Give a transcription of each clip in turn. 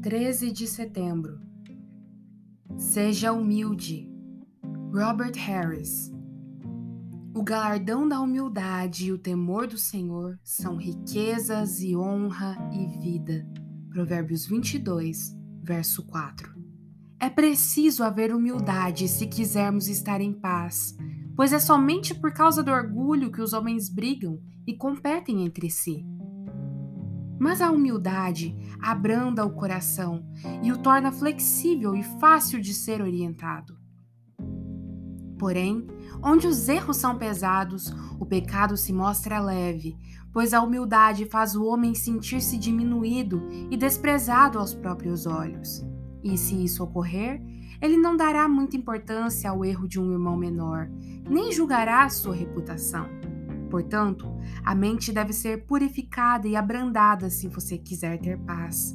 13 de setembro. Seja humilde. Robert Harris. O galardão da humildade e o temor do Senhor são riquezas e honra e vida. Provérbios 22, verso 4. É preciso haver humildade se quisermos estar em paz, pois é somente por causa do orgulho que os homens brigam e competem entre si. Mas a humildade abranda o coração e o torna flexível e fácil de ser orientado. Porém, onde os erros são pesados, o pecado se mostra leve, pois a humildade faz o homem sentir-se diminuído e desprezado aos próprios olhos. E se isso ocorrer, ele não dará muita importância ao erro de um irmão menor, nem julgará sua reputação. Portanto, a mente deve ser purificada e abrandada se você quiser ter paz.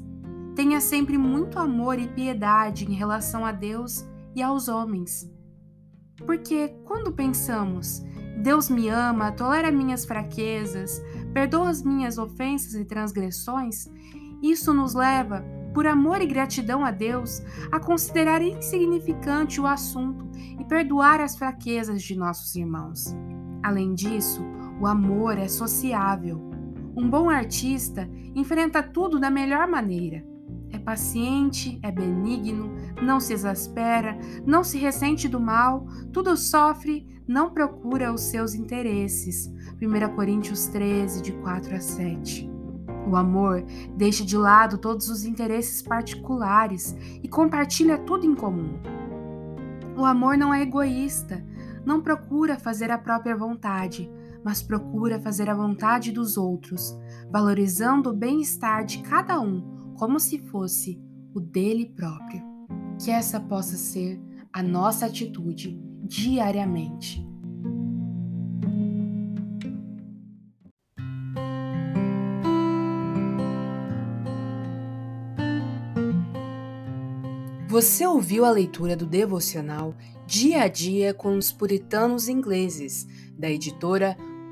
Tenha sempre muito amor e piedade em relação a Deus e aos homens. Porque quando pensamos, Deus me ama, tolera minhas fraquezas, perdoa as minhas ofensas e transgressões, isso nos leva, por amor e gratidão a Deus, a considerar insignificante o assunto e perdoar as fraquezas de nossos irmãos. Além disso, o amor é sociável. Um bom artista enfrenta tudo da melhor maneira. É paciente, é benigno, não se exaspera, não se ressente do mal, tudo sofre, não procura os seus interesses. 1 Coríntios 13, de 4 a 7. O amor deixa de lado todos os interesses particulares e compartilha tudo em comum. O amor não é egoísta, não procura fazer a própria vontade, mas procura fazer a vontade dos outros, valorizando o bem-estar de cada um como se fosse o dele próprio. Que essa possa ser a nossa atitude diariamente. Você ouviu a leitura do devocional Dia a Dia com os Puritanos Ingleses, da editora